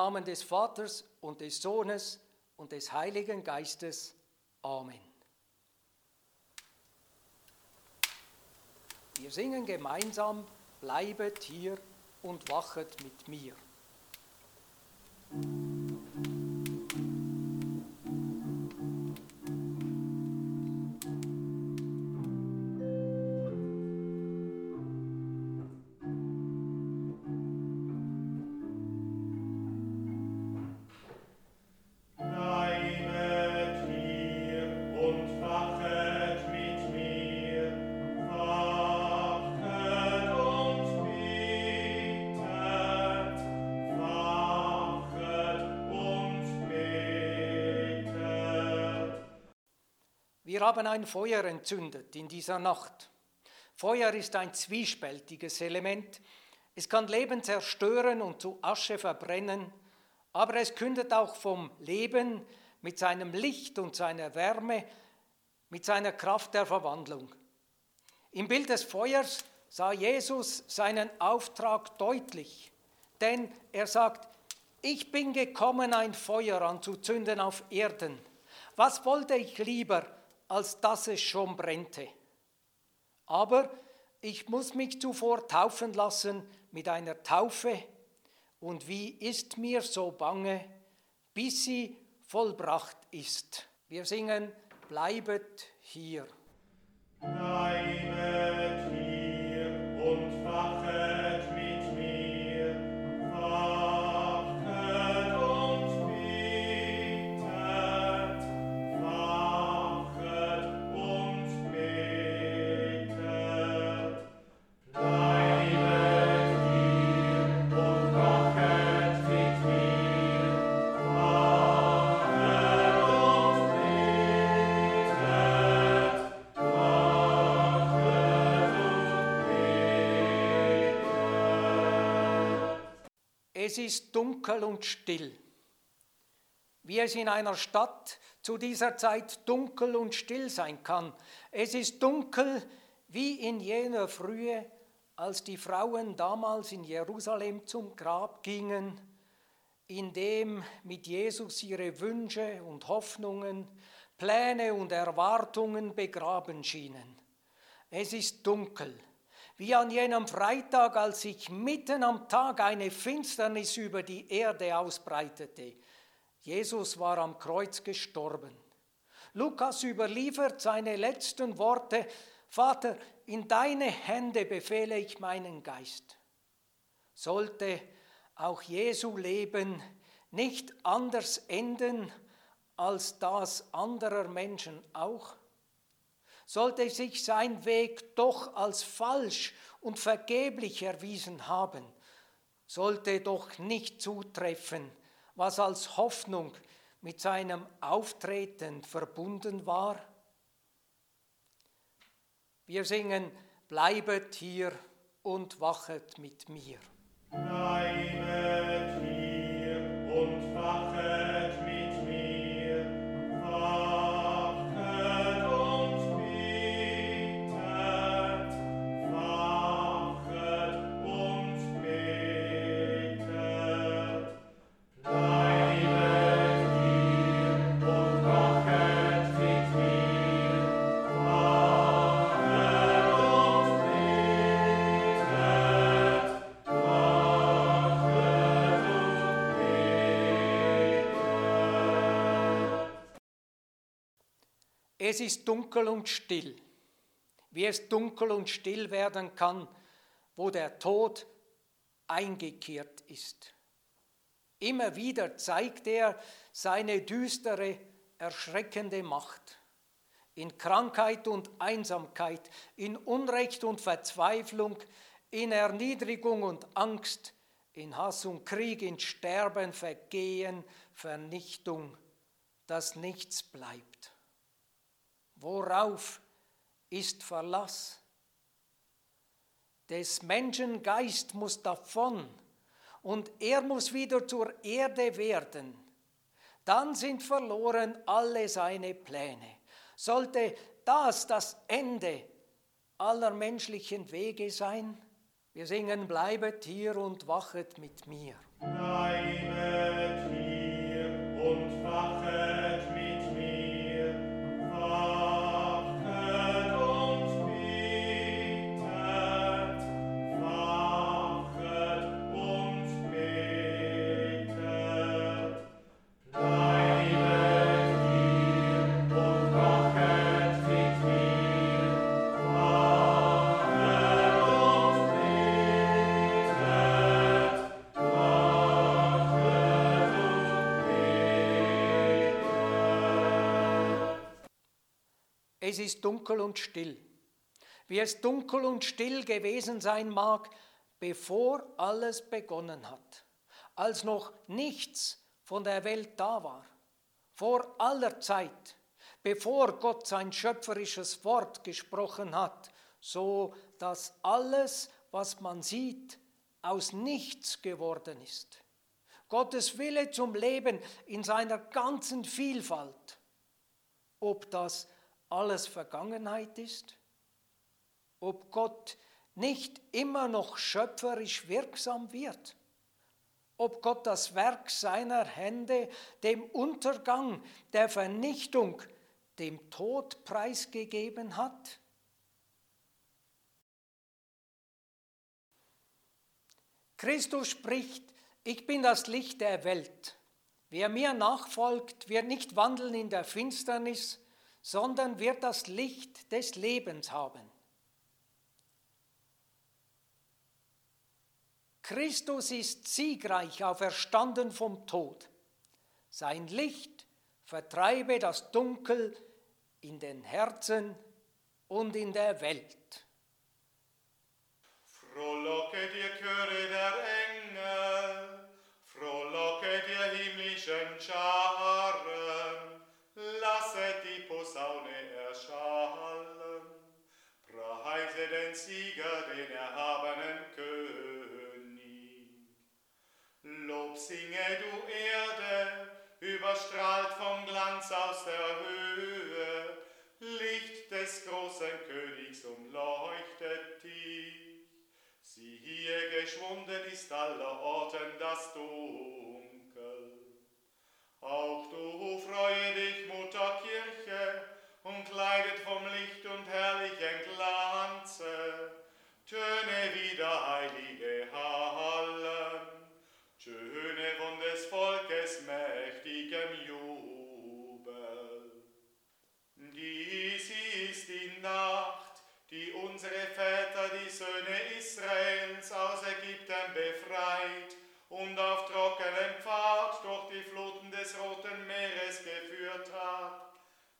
Namen des Vaters und des Sohnes und des Heiligen Geistes. Amen. Wir singen gemeinsam, bleibet hier und wachet mit mir. Wir haben ein Feuer entzündet in dieser Nacht. Feuer ist ein zwiespältiges Element. Es kann Leben zerstören und zu Asche verbrennen, aber es kündet auch vom Leben mit seinem Licht und seiner Wärme, mit seiner Kraft der Verwandlung. Im Bild des Feuers sah Jesus seinen Auftrag deutlich, denn er sagt, ich bin gekommen, ein Feuer anzuzünden auf Erden. Was wollte ich lieber, als dass es schon brennte. Aber ich muss mich zuvor taufen lassen mit einer Taufe, und wie ist mir so bange, bis sie vollbracht ist. Wir singen, bleibet hier. Bleibet Es ist dunkel und still, wie es in einer Stadt zu dieser Zeit dunkel und still sein kann. Es ist dunkel wie in jener Frühe, als die Frauen damals in Jerusalem zum Grab gingen, in dem mit Jesus ihre Wünsche und Hoffnungen, Pläne und Erwartungen begraben schienen. Es ist dunkel wie an jenem Freitag, als sich mitten am Tag eine Finsternis über die Erde ausbreitete. Jesus war am Kreuz gestorben. Lukas überliefert seine letzten Worte, Vater, in deine Hände befehle ich meinen Geist. Sollte auch Jesu Leben nicht anders enden als das anderer Menschen auch? Sollte sich sein Weg doch als falsch und vergeblich erwiesen haben, sollte doch nicht zutreffen, was als Hoffnung mit seinem Auftreten verbunden war? Wir singen, bleibet hier und wachet mit mir. Es ist dunkel und still, wie es dunkel und still werden kann, wo der Tod eingekehrt ist. Immer wieder zeigt er seine düstere, erschreckende Macht. In Krankheit und Einsamkeit, in Unrecht und Verzweiflung, in Erniedrigung und Angst, in Hass und Krieg, in Sterben, Vergehen, Vernichtung, dass nichts bleibt. Worauf ist Verlass? Des Menschen Geist muss davon und er muss wieder zur Erde werden. Dann sind verloren alle seine Pläne. Sollte das das Ende aller menschlichen Wege sein? Wir singen, bleibet hier und wachet mit mir. Bleibet Es ist dunkel und still. Wie es dunkel und still gewesen sein mag, bevor alles begonnen hat, als noch nichts von der Welt da war, vor aller Zeit, bevor Gott sein schöpferisches Wort gesprochen hat, so dass alles, was man sieht, aus nichts geworden ist. Gottes Wille zum Leben in seiner ganzen Vielfalt, ob das alles Vergangenheit ist, ob Gott nicht immer noch schöpferisch wirksam wird, ob Gott das Werk seiner Hände dem Untergang, der Vernichtung, dem Tod preisgegeben hat. Christus spricht, ich bin das Licht der Welt. Wer mir nachfolgt, wird nicht wandeln in der Finsternis, sondern wird das Licht des Lebens haben. Christus ist siegreich auferstanden vom Tod. Sein Licht vertreibe das Dunkel in den Herzen und in der Welt. Frohlocket ihr Chöre der Engel, frohlocket ihr himmlischen Scharen, den Sieger, den erhabenen König. Lob singe du Erde, überstrahlt vom Glanz aus der Höhe, Licht des großen Königs umleuchtet dich. Siehe, geschwunden ist aller Orten das Dunkel. Auch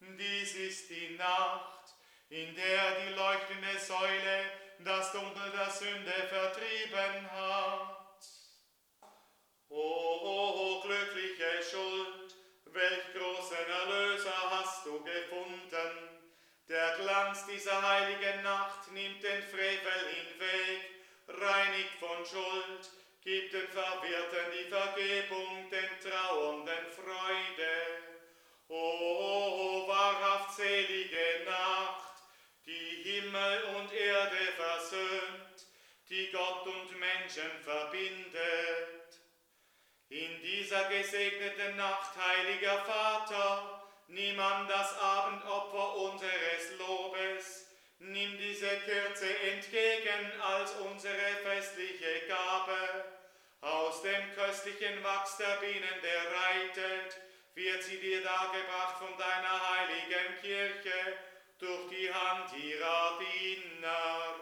Dies ist die Nacht, in der die leuchtende Säule das Dunkel der Sünde vertrieben hat. O glückliche Schuld, welch großen Erlöser hast du gefunden. Der Glanz dieser heiligen Nacht nimmt den Frevel hinweg, reinigt von Schuld, gibt den Verwirrten die Vergebung, den Trauernden Freude. Selige Nacht, die Himmel und Erde versöhnt, die Gott und Menschen verbindet. In dieser gesegneten Nacht, heiliger Vater, nimm an das Abendopfer unseres Lobes, nimm diese Kürze entgegen als unsere festliche Gabe. Aus dem köstlichen Wachs der Bienen, der reitet, wird sie dir dargebracht von deiner Kirche durch die Hand ihrer Diener.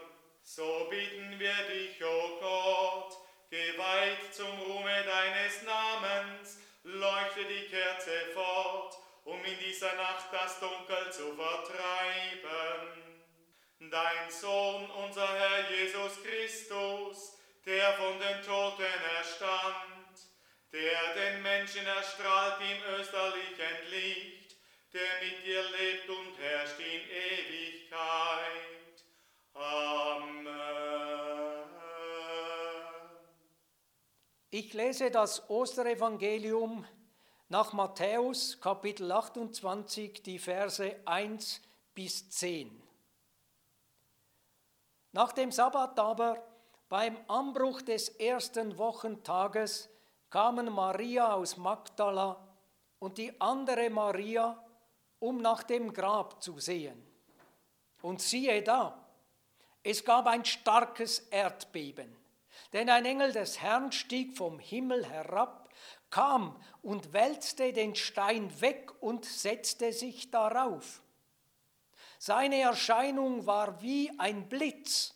So bitten wir dich, o Gott, geweiht zum Ruhme deines Namens, leuchte die Kerze fort, um in dieser Nacht das Dunkel zu vertreiben. Dein Sohn, unser Herr Jesus Christus, der von den Toten erstand, der den Menschen erstrahlt im österlichen Licht, der mit dir lebt und herrscht in Ewigkeit. Amen. Ich lese das Osterevangelium nach Matthäus Kapitel 28, die Verse 1 bis 10. Nach dem Sabbat aber, beim Anbruch des ersten Wochentages, kamen Maria aus Magdala und die andere Maria, um nach dem Grab zu sehen. Und siehe da, es gab ein starkes Erdbeben, denn ein Engel des Herrn stieg vom Himmel herab, kam und wälzte den Stein weg und setzte sich darauf. Seine Erscheinung war wie ein Blitz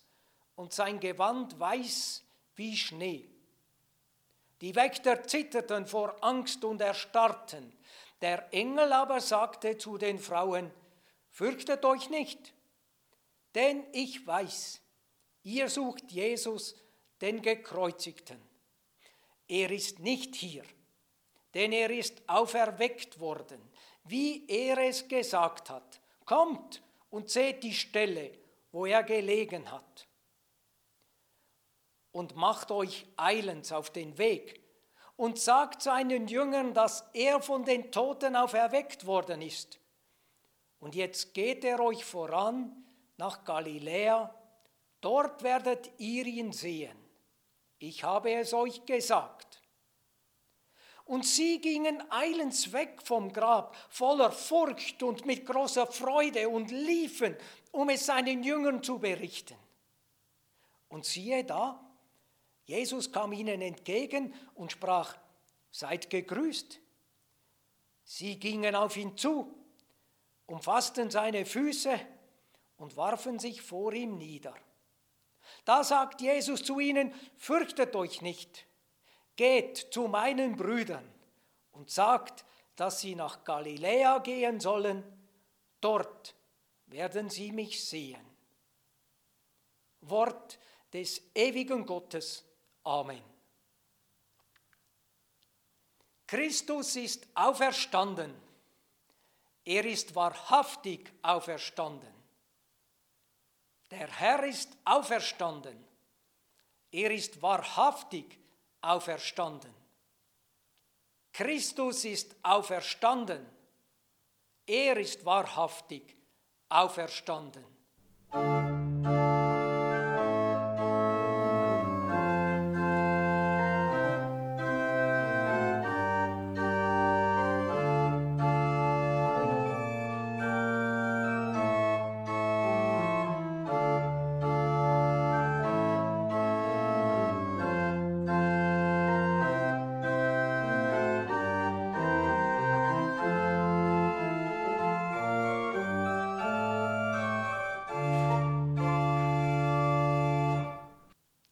und sein Gewand weiß wie Schnee. Die Wächter zitterten vor Angst und erstarrten. Der Engel aber sagte zu den Frauen, Fürchtet euch nicht, denn ich weiß, ihr sucht Jesus, den Gekreuzigten. Er ist nicht hier, denn er ist auferweckt worden, wie er es gesagt hat. Kommt und seht die Stelle, wo er gelegen hat und macht euch eilends auf den Weg und sagt seinen Jüngern, dass er von den Toten auferweckt worden ist. Und jetzt geht er euch voran nach Galiläa, dort werdet ihr ihn sehen. Ich habe es euch gesagt. Und sie gingen eilends weg vom Grab, voller Furcht und mit großer Freude und liefen, um es seinen Jüngern zu berichten. Und siehe da, Jesus kam ihnen entgegen und sprach, seid gegrüßt. Sie gingen auf ihn zu, umfassten seine Füße und warfen sich vor ihm nieder. Da sagt Jesus zu ihnen, fürchtet euch nicht, geht zu meinen Brüdern und sagt, dass sie nach Galiläa gehen sollen, dort werden sie mich sehen. Wort des ewigen Gottes. Amen. Christus ist auferstanden. Er ist wahrhaftig auferstanden. Der Herr ist auferstanden. Er ist wahrhaftig auferstanden. Christus ist auferstanden. Er ist wahrhaftig auferstanden.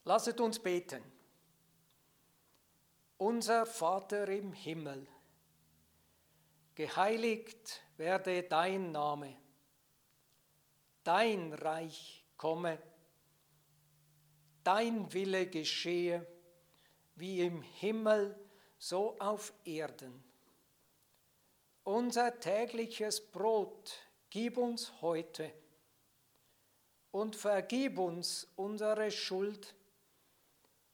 Lasset uns beten. Unser Vater im Himmel, geheiligt werde dein Name, dein Reich komme, dein Wille geschehe, wie im Himmel, so auf Erden. Unser tägliches Brot gib uns heute und vergib uns unsere Schuld,